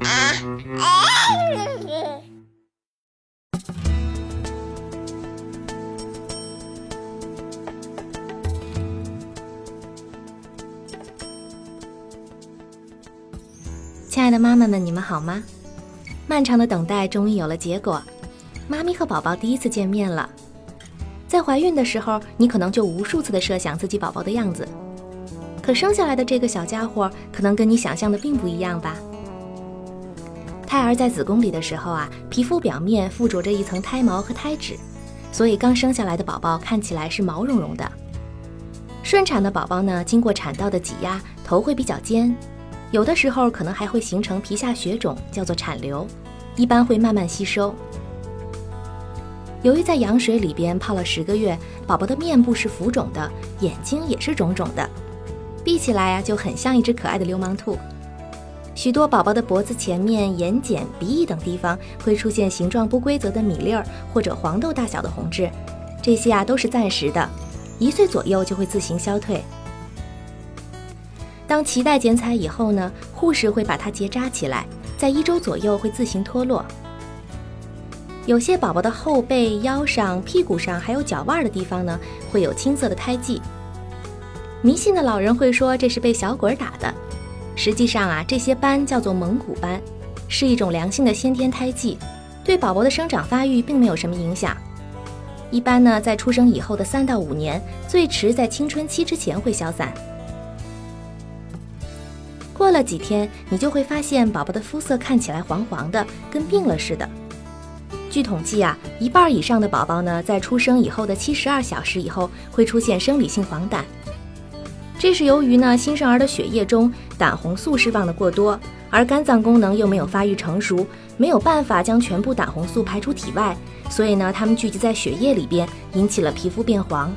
啊啊亲爱的妈妈们，你们好吗？漫长的等待终于有了结果，妈咪和宝宝第一次见面了。在怀孕的时候，你可能就无数次的设想自己宝宝的样子，可生下来的这个小家伙可能跟你想象的并不一样吧。胎儿在子宫里的时候啊，皮肤表面附着着一层胎毛和胎脂，所以刚生下来的宝宝看起来是毛茸茸的。顺产的宝宝呢，经过产道的挤压，头会比较尖。有的时候可能还会形成皮下血肿，叫做产瘤，一般会慢慢吸收。由于在羊水里边泡了十个月，宝宝的面部是浮肿的，眼睛也是肿肿的，闭起来呀就很像一只可爱的流氓兔。许多宝宝的脖子前面、眼睑、鼻翼等地方会出现形状不规则的米粒儿或者黄豆大小的红痣，这些啊都是暂时的，一岁左右就会自行消退。当脐带剪彩以后呢，护士会把它结扎起来，在一周左右会自行脱落。有些宝宝的后背、腰上、屁股上还有脚腕的地方呢，会有青色的胎记。迷信的老人会说这是被小鬼打的，实际上啊，这些斑叫做蒙古斑，是一种良性的先天胎记，对宝宝的生长发育并没有什么影响。一般呢，在出生以后的三到五年，最迟在青春期之前会消散。过了几天，你就会发现宝宝的肤色看起来黄黄的，跟病了似的。据统计啊，一半以上的宝宝呢，在出生以后的七十二小时以后会出现生理性黄疸，这是由于呢新生儿的血液中胆红素释放的过多，而肝脏功能又没有发育成熟，没有办法将全部胆红素排出体外，所以呢它们聚集在血液里边，引起了皮肤变黄。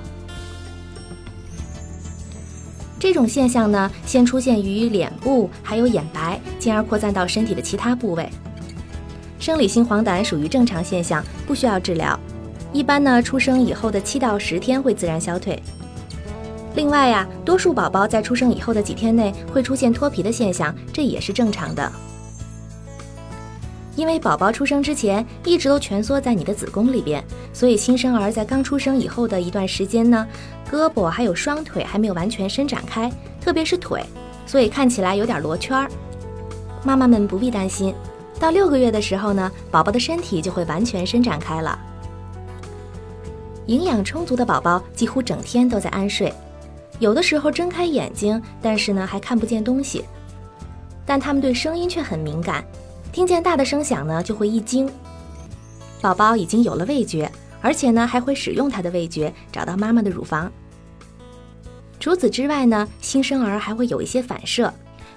这种现象呢，先出现于脸部，还有眼白，进而扩散到身体的其他部位。生理性黄疸属于正常现象，不需要治疗。一般呢，出生以后的七到十天会自然消退。另外呀，多数宝宝在出生以后的几天内会出现脱皮的现象，这也是正常的。因为宝宝出生之前一直都蜷缩在你的子宫里边，所以新生儿在刚出生以后的一段时间呢，胳膊还有双腿还没有完全伸展开，特别是腿，所以看起来有点罗圈儿。妈妈们不必担心，到六个月的时候呢，宝宝的身体就会完全伸展开了。营养充足的宝宝几乎整天都在安睡，有的时候睁开眼睛，但是呢还看不见东西，但他们对声音却很敏感。听见大的声响呢，就会一惊。宝宝已经有了味觉，而且呢，还会使用他的味觉找到妈妈的乳房。除此之外呢，新生儿还会有一些反射，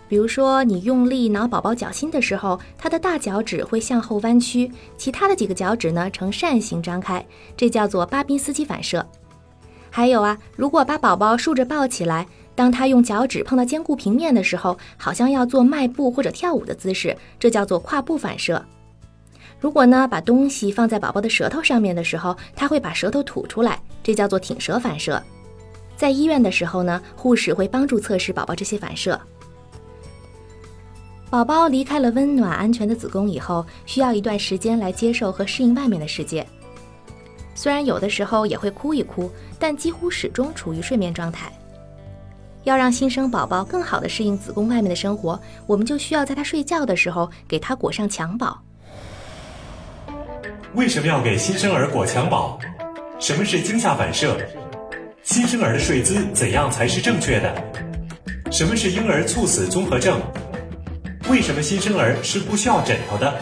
比如说你用力挠宝宝脚心的时候，他的大脚趾会向后弯曲，其他的几个脚趾呢呈扇形张开，这叫做巴宾斯基反射。还有啊，如果把宝宝竖着抱起来。当他用脚趾碰到坚固平面的时候，好像要做迈步或者跳舞的姿势，这叫做跨步反射。如果呢，把东西放在宝宝的舌头上面的时候，他会把舌头吐出来，这叫做挺舌反射。在医院的时候呢，护士会帮助测试宝宝这些反射。宝宝离开了温暖安全的子宫以后，需要一段时间来接受和适应外面的世界。虽然有的时候也会哭一哭，但几乎始终处于睡眠状态。要让新生宝宝更好地适应子宫外面的生活，我们就需要在他睡觉的时候给他裹上襁褓。为什么要给新生儿裹襁褓？什么是惊吓反射？新生儿的睡姿怎样才是正确的？什么是婴儿猝死综合症？为什么新生儿是不需要枕头的？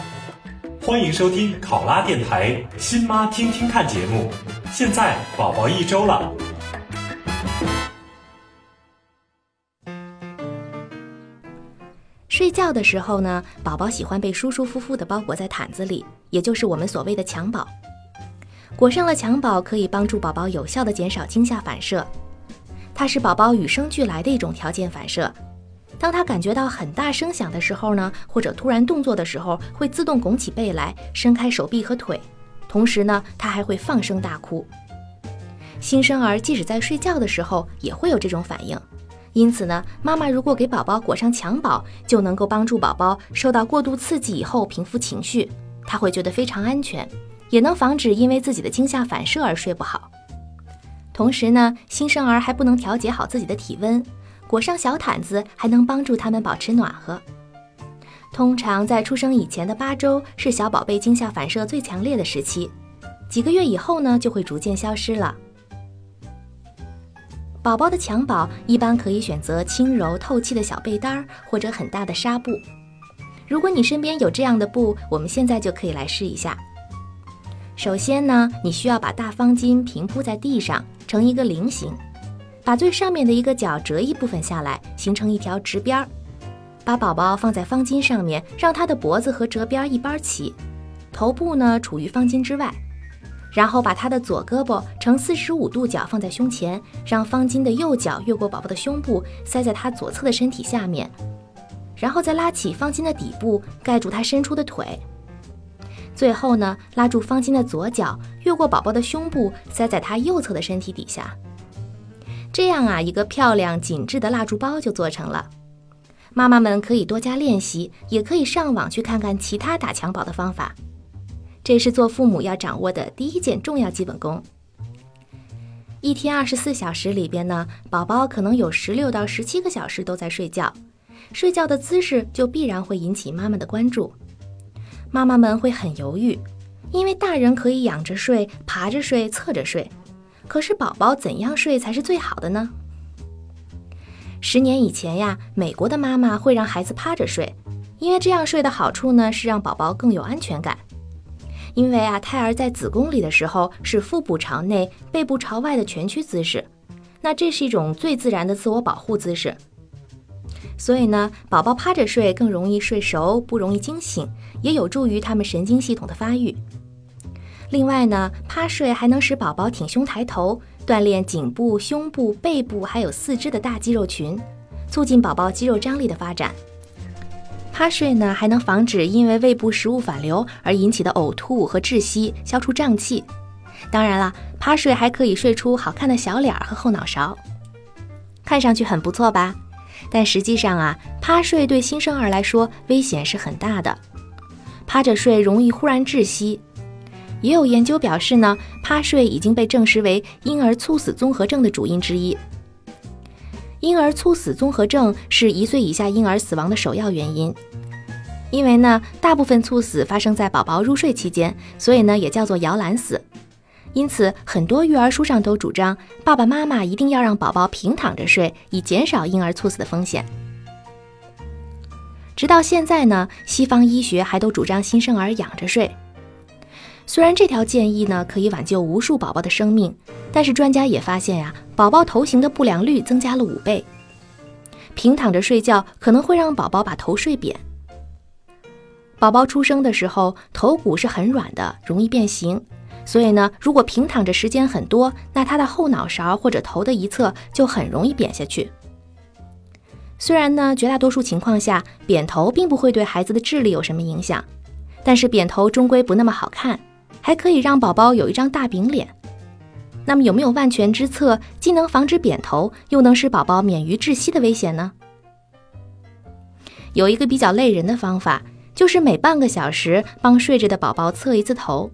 欢迎收听考拉电台《新妈听听看》节目。现在宝宝一周了。睡觉的时候呢，宝宝喜欢被舒舒服服地包裹在毯子里，也就是我们所谓的襁褓。裹上了襁褓，可以帮助宝宝有效地减少惊吓反射。它是宝宝与生俱来的一种条件反射。当他感觉到很大声响的时候呢，或者突然动作的时候，会自动拱起背来，伸开手臂和腿。同时呢，他还会放声大哭。新生儿即使在睡觉的时候也会有这种反应。因此呢，妈妈如果给宝宝裹上襁褓，就能够帮助宝宝受到过度刺激以后平复情绪，他会觉得非常安全，也能防止因为自己的惊吓反射而睡不好。同时呢，新生儿还不能调节好自己的体温，裹上小毯子还能帮助他们保持暖和。通常在出生以前的八周是小宝贝惊吓反射最强烈的时期，几个月以后呢就会逐渐消失了。宝宝的襁褓一般可以选择轻柔透气的小被单儿或者很大的纱布。如果你身边有这样的布，我们现在就可以来试一下。首先呢，你需要把大方巾平铺在地上，成一个菱形，把最上面的一个角折一部分下来，形成一条直边儿。把宝宝放在方巾上面，让他的脖子和折边一般齐，头部呢处于方巾之外。然后把他的左胳膊呈四十五度角放在胸前，让方巾的右脚越过宝宝的胸部，塞在他左侧的身体下面，然后再拉起方巾的底部，盖住他伸出的腿。最后呢，拉住方巾的左脚，越过宝宝的胸部，塞在他右侧的身体底下。这样啊，一个漂亮紧致的蜡烛包就做成了。妈妈们可以多加练习，也可以上网去看看其他打襁褓的方法。这是做父母要掌握的第一件重要基本功。一天二十四小时里边呢，宝宝可能有十六到十七个小时都在睡觉，睡觉的姿势就必然会引起妈妈的关注。妈妈们会很犹豫，因为大人可以仰着睡、爬着睡、侧着睡，可是宝宝怎样睡才是最好的呢？十年以前呀，美国的妈妈会让孩子趴着睡，因为这样睡的好处呢是让宝宝更有安全感。因为啊，胎儿在子宫里的时候是腹部朝内、背部朝外的蜷曲姿势，那这是一种最自然的自我保护姿势。所以呢，宝宝趴着睡更容易睡熟，不容易惊醒，也有助于他们神经系统的发育。另外呢，趴睡还能使宝宝挺胸抬头，锻炼颈部、胸部、背部还有四肢的大肌肉群，促进宝宝肌肉张力的发展。趴睡呢，还能防止因为胃部食物反流而引起的呕吐和窒息，消除胀气。当然了，趴睡还可以睡出好看的小脸儿和后脑勺，看上去很不错吧？但实际上啊，趴睡对新生儿来说危险是很大的。趴着睡容易忽然窒息，也有研究表示呢，趴睡已经被证实为婴儿猝死综合症的主因之一。婴儿猝死综合症是一岁以下婴儿死亡的首要原因，因为呢，大部分猝死发生在宝宝入睡期间，所以呢，也叫做摇篮死。因此，很多育儿书上都主张爸爸妈妈一定要让宝宝平躺着睡，以减少婴儿猝死的风险。直到现在呢，西方医学还都主张新生儿仰着睡。虽然这条建议呢可以挽救无数宝宝的生命，但是专家也发现呀，宝宝头型的不良率增加了五倍。平躺着睡觉可能会让宝宝把头睡扁。宝宝出生的时候头骨是很软的，容易变形，所以呢，如果平躺着时间很多，那他的后脑勺或者头的一侧就很容易扁下去。虽然呢，绝大多数情况下扁头并不会对孩子的智力有什么影响，但是扁头终归不那么好看。还可以让宝宝有一张大饼脸，那么有没有万全之策，既能防止扁头，又能使宝宝免于窒息的危险呢？有一个比较累人的方法，就是每半个小时帮睡着的宝宝侧一次头。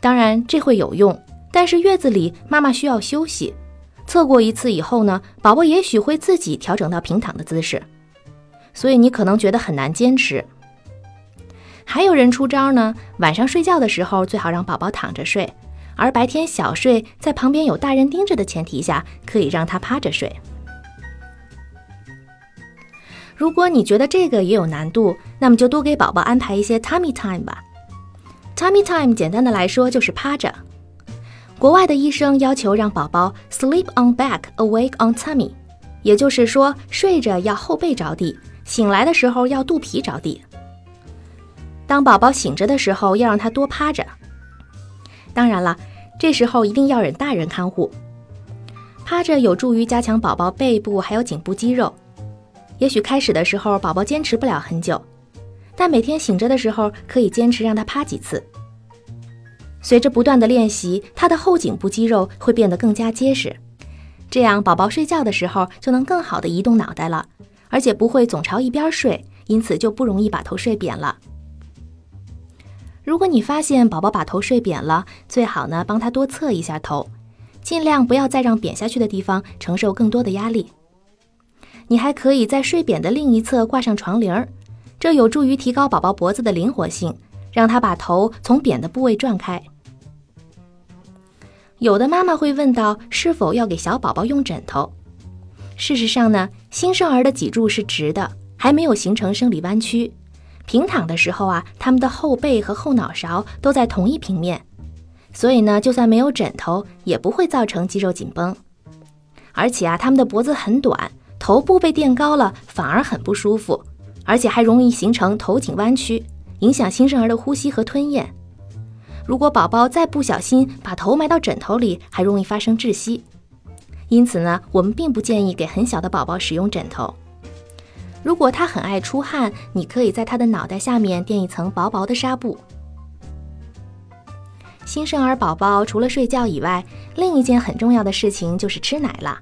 当然这会有用，但是月子里妈妈需要休息，侧过一次以后呢，宝宝也许会自己调整到平躺的姿势，所以你可能觉得很难坚持。还有人出招呢，晚上睡觉的时候最好让宝宝躺着睡，而白天小睡，在旁边有大人盯着的前提下，可以让他趴着睡。如果你觉得这个也有难度，那么就多给宝宝安排一些 tummy time 吧。tummy time 简单的来说就是趴着。国外的医生要求让宝宝 sleep on back, awake on tummy，也就是说睡着要后背着地，醒来的时候要肚皮着地。当宝宝醒着的时候，要让他多趴着。当然了，这时候一定要忍大人看护。趴着有助于加强宝宝背部还有颈部肌肉。也许开始的时候宝宝坚持不了很久，但每天醒着的时候可以坚持让他趴几次。随着不断的练习，他的后颈部肌肉会变得更加结实，这样宝宝睡觉的时候就能更好的移动脑袋了，而且不会总朝一边睡，因此就不容易把头睡扁了。如果你发现宝宝把头睡扁了，最好呢帮他多侧一下头，尽量不要再让扁下去的地方承受更多的压力。你还可以在睡扁的另一侧挂上床铃儿，这有助于提高宝宝脖子的灵活性，让他把头从扁的部位转开。有的妈妈会问到，是否要给小宝宝用枕头？事实上呢，新生儿的脊柱是直的，还没有形成生理弯曲。平躺的时候啊，他们的后背和后脑勺都在同一平面，所以呢，就算没有枕头，也不会造成肌肉紧绷。而且啊，他们的脖子很短，头部被垫高了反而很不舒服，而且还容易形成头颈弯曲，影响新生儿的呼吸和吞咽。如果宝宝再不小心把头埋到枕头里，还容易发生窒息。因此呢，我们并不建议给很小的宝宝使用枕头。如果他很爱出汗，你可以在他的脑袋下面垫一层薄薄的纱布。新生儿宝宝除了睡觉以外，另一件很重要的事情就是吃奶了。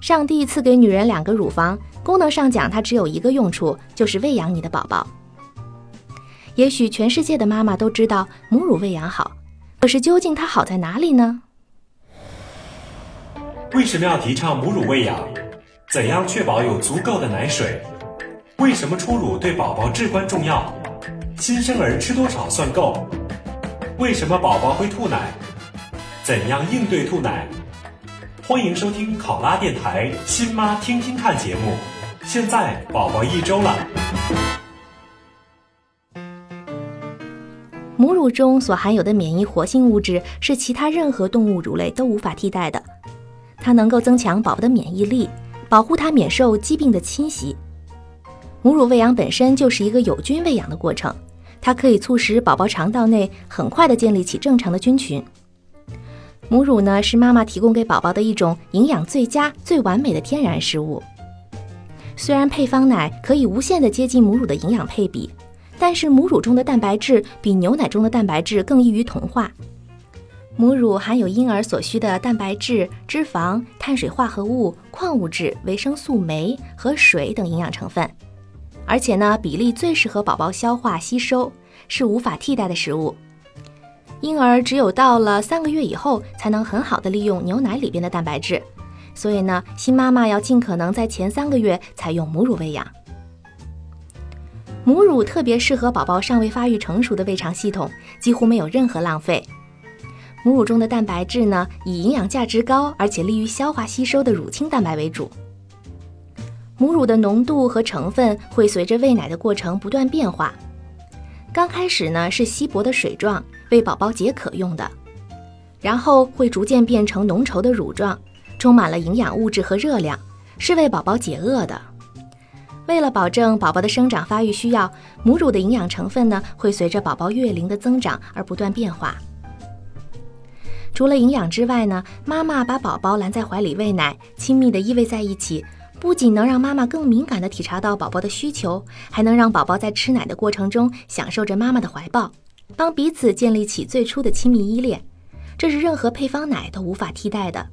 上帝赐给女人两个乳房，功能上讲，它只有一个用处，就是喂养你的宝宝。也许全世界的妈妈都知道母乳喂养好，可是究竟它好在哪里呢？为什么要提倡母乳喂养？怎样确保有足够的奶水？为什么初乳对宝宝至关重要？新生儿吃多少算够？为什么宝宝会吐奶？怎样应对吐奶？欢迎收听考拉电台《新妈听听看》节目。现在宝宝一周了。母乳中所含有的免疫活性物质是其他任何动物乳类都无法替代的，它能够增强宝宝的免疫力，保护他免受疾病的侵袭。母乳喂养本身就是一个有菌喂养的过程，它可以促使宝宝肠道内很快的建立起正常的菌群。母乳呢是妈妈提供给宝宝的一种营养最佳、最完美的天然食物。虽然配方奶可以无限的接近母乳的营养配比。但是母乳中的蛋白质比牛奶中的蛋白质更易于同化。母乳含有婴儿所需的蛋白质、脂肪、碳水化合物、矿物质、维生素酶和水等营养成分，而且呢比例最适合宝宝消化吸收，是无法替代的食物。婴儿只有到了三个月以后才能很好的利用牛奶里边的蛋白质，所以呢新妈妈要尽可能在前三个月采用母乳喂养。母乳特别适合宝宝尚未发育成熟的胃肠系统，几乎没有任何浪费。母乳中的蛋白质呢，以营养价值高而且利于消化吸收的乳清蛋白为主。母乳的浓度和成分会随着喂奶的过程不断变化。刚开始呢是稀薄的水状，为宝宝解渴用的，然后会逐渐变成浓稠的乳状，充满了营养物质和热量，是为宝宝解饿的。为了保证宝宝的生长发育需要，母乳的营养成分呢会随着宝宝月龄的增长而不断变化。除了营养之外呢，妈妈把宝宝揽在怀里喂奶，亲密的依偎在一起，不仅能让妈妈更敏感地体察到宝宝的需求，还能让宝宝在吃奶的过程中享受着妈妈的怀抱，帮彼此建立起最初的亲密依恋。这是任何配方奶都无法替代的。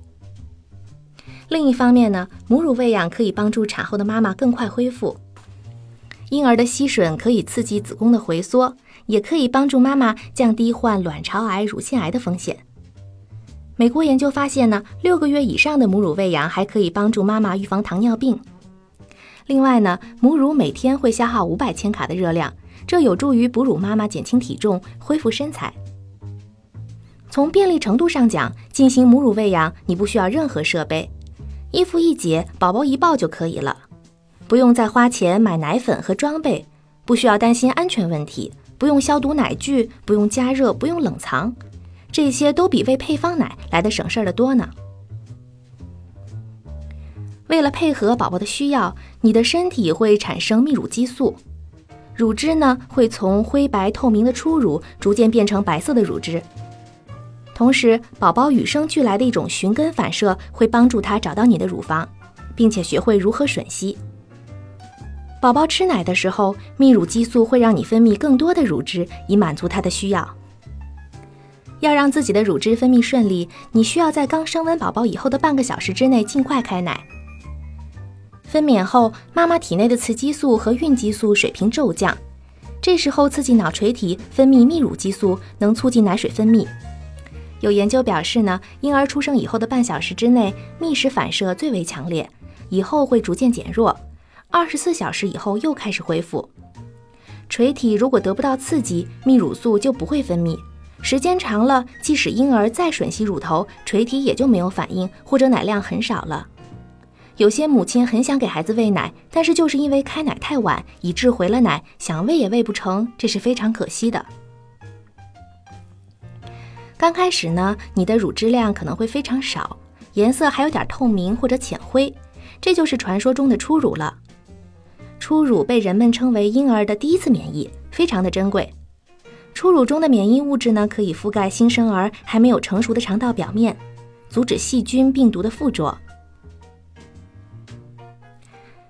另一方面呢，母乳喂养可以帮助产后的妈妈更快恢复。婴儿的吸吮可以刺激子宫的回缩，也可以帮助妈妈降低患卵巢癌、乳腺癌的风险。美国研究发现呢，六个月以上的母乳喂养还可以帮助妈妈预防糖尿病。另外呢，母乳每天会消耗五百千卡的热量，这有助于哺乳妈妈减轻体重、恢复身材。从便利程度上讲，进行母乳喂养你不需要任何设备。衣服一解，宝宝一抱就可以了，不用再花钱买奶粉和装备，不需要担心安全问题，不用消毒奶具，不用加热，不用冷藏，这些都比喂配方奶来的省事儿的多呢。为了配合宝宝的需要，你的身体会产生泌乳激素，乳汁呢会从灰白透明的初乳逐渐变成白色的乳汁。同时，宝宝与生俱来的一种寻根反射会帮助他找到你的乳房，并且学会如何吮吸。宝宝吃奶的时候，泌乳激素会让你分泌更多的乳汁，以满足他的需要。要让自己的乳汁分泌顺利，你需要在刚生完宝宝以后的半个小时之内尽快开奶。分娩后，妈妈体内的雌激素和孕激素水平骤降，这时候刺激脑垂体分泌泌乳激素，能促进奶水分泌。有研究表示呢，婴儿出生以后的半小时之内，觅食反射最为强烈，以后会逐渐减弱，二十四小时以后又开始恢复。垂体如果得不到刺激，泌乳素就不会分泌，时间长了，即使婴儿再吮吸乳头，垂体也就没有反应，或者奶量很少了。有些母亲很想给孩子喂奶，但是就是因为开奶太晚，以致回了奶，想喂也喂不成，这是非常可惜的。刚开始呢，你的乳汁量可能会非常少，颜色还有点透明或者浅灰，这就是传说中的初乳了。初乳被人们称为婴儿的第一次免疫，非常的珍贵。初乳中的免疫物质呢，可以覆盖新生儿还没有成熟的肠道表面，阻止细菌、病毒的附着。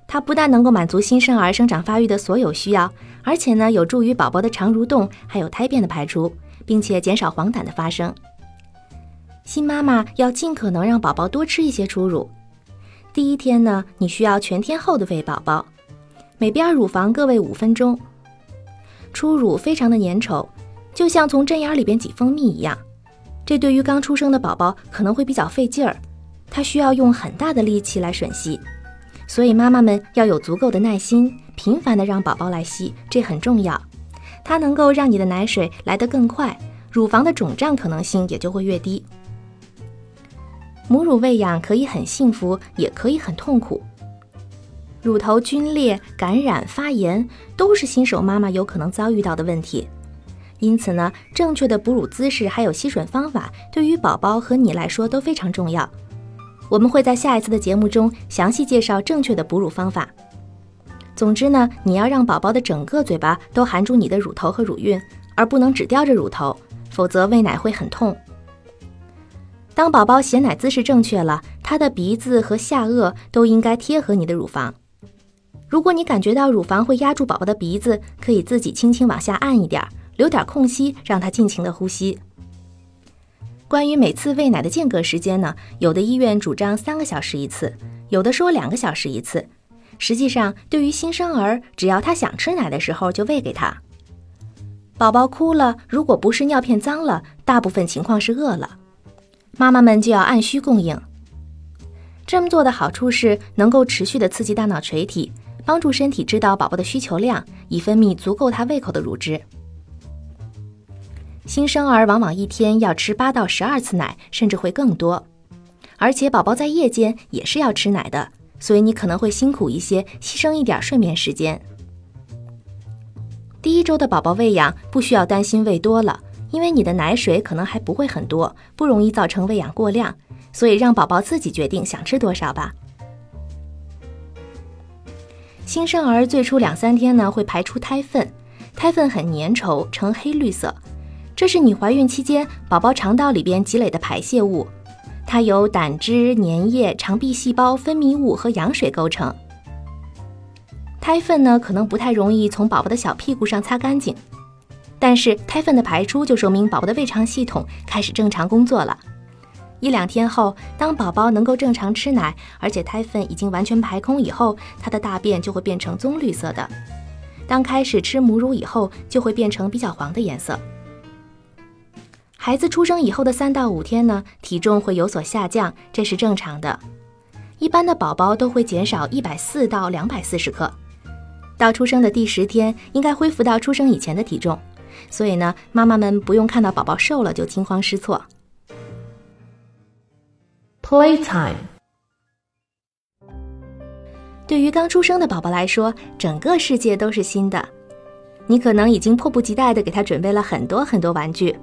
它不但能够满足新生儿生长发育的所有需要，而且呢，有助于宝宝的肠蠕动，还有胎便的排出，并且减少黄疸的发生。新妈妈要尽可能让宝宝多吃一些初乳。第一天呢，你需要全天候的喂宝宝，每边乳房各喂五分钟。初乳非常的粘稠，就像从针眼里边挤蜂蜜一样，这对于刚出生的宝宝可能会比较费劲儿，他需要用很大的力气来吮吸。所以妈妈们要有足够的耐心，频繁的让宝宝来吸，这很重要。它能够让你的奶水来得更快，乳房的肿胀可能性也就会越低。母乳喂养可以很幸福，也可以很痛苦。乳头皲裂、感染、发炎都是新手妈妈有可能遭遇到的问题。因此呢，正确的哺乳姿势还有吸吮方法，对于宝宝和你来说都非常重要。我们会在下一次的节目中详细介绍正确的哺乳方法。总之呢，你要让宝宝的整个嘴巴都含住你的乳头和乳晕，而不能只叼着乳头，否则喂奶会很痛。当宝宝衔奶姿势正确了，他的鼻子和下颚都应该贴合你的乳房。如果你感觉到乳房会压住宝宝的鼻子，可以自己轻轻往下按一点，留点空隙，让他尽情的呼吸。关于每次喂奶的间隔时间呢？有的医院主张三个小时一次，有的说两个小时一次。实际上，对于新生儿，只要他想吃奶的时候就喂给他。宝宝哭了，如果不是尿片脏了，大部分情况是饿了，妈妈们就要按需供应。这么做的好处是能够持续的刺激大脑垂体，帮助身体知道宝宝的需求量，以分泌足够他胃口的乳汁。新生儿往往一天要吃八到十二次奶，甚至会更多。而且宝宝在夜间也是要吃奶的，所以你可能会辛苦一些，牺牲一点睡眠时间。第一周的宝宝喂养不需要担心喂多了，因为你的奶水可能还不会很多，不容易造成喂养过量，所以让宝宝自己决定想吃多少吧。新生儿最初两三天呢会排出胎粪，胎粪很粘稠，呈黑绿色。这是你怀孕期间宝宝肠道里边积累的排泄物，它由胆汁、粘液、肠壁细胞、分泌物和羊水构成。胎粪呢，可能不太容易从宝宝的小屁股上擦干净，但是胎粪的排出就说明宝宝的胃肠系统开始正常工作了。一两天后，当宝宝能够正常吃奶，而且胎粪已经完全排空以后，他的大便就会变成棕绿色的。当开始吃母乳以后，就会变成比较黄的颜色。孩子出生以后的三到五天呢，体重会有所下降，这是正常的。一般的宝宝都会减少一百四到两百四十克，到出生的第十天应该恢复到出生以前的体重。所以呢，妈妈们不用看到宝宝瘦了就惊慌失措。Playtime。对于刚出生的宝宝来说，整个世界都是新的，你可能已经迫不及待的给他准备了很多很多玩具。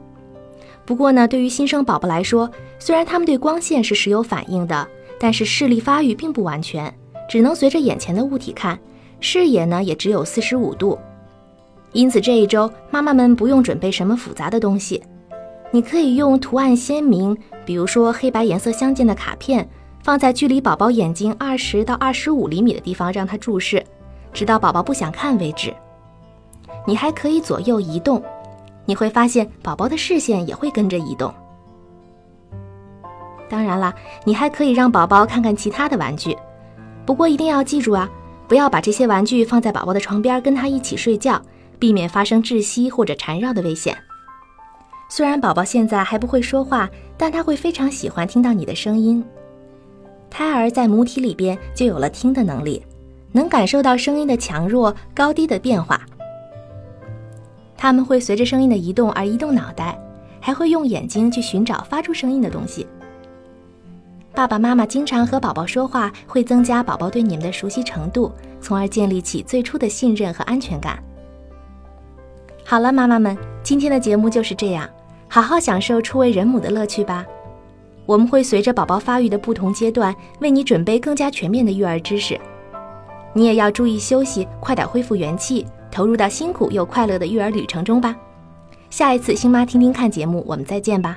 不过呢，对于新生宝宝来说，虽然他们对光线是时有反应的，但是视力发育并不完全，只能随着眼前的物体看，视野呢也只有四十五度。因此这一周妈妈们不用准备什么复杂的东西，你可以用图案鲜明，比如说黑白颜色相间的卡片，放在距离宝宝眼睛二十到二十五厘米的地方，让他注视，直到宝宝不想看为止。你还可以左右移动，你会发现宝宝的视线也会跟着移动。当然啦，你还可以让宝宝看看其他的玩具，不过一定要记住啊，不要把这些玩具放在宝宝的床边跟他一起睡觉，避免发生窒息或者缠绕的危险。虽然宝宝现在还不会说话，但他会非常喜欢听到你的声音。胎儿在母体里边就有了听的能力，能感受到声音的强弱、高低的变化。他们会随着声音的移动而移动脑袋，还会用眼睛去寻找发出声音的东西。爸爸妈妈经常和宝宝说话，会增加宝宝对你们的熟悉程度，从而建立起最初的信任和安全感。好了，妈妈们，今天的节目就是这样，好好享受初为人母的乐趣吧。我们会随着宝宝发育的不同阶段，为你准备更加全面的育儿知识。你也要注意休息，快点恢复元气，投入到辛苦又快乐的育儿旅程中吧。下一次星妈听听看节目，我们再见吧。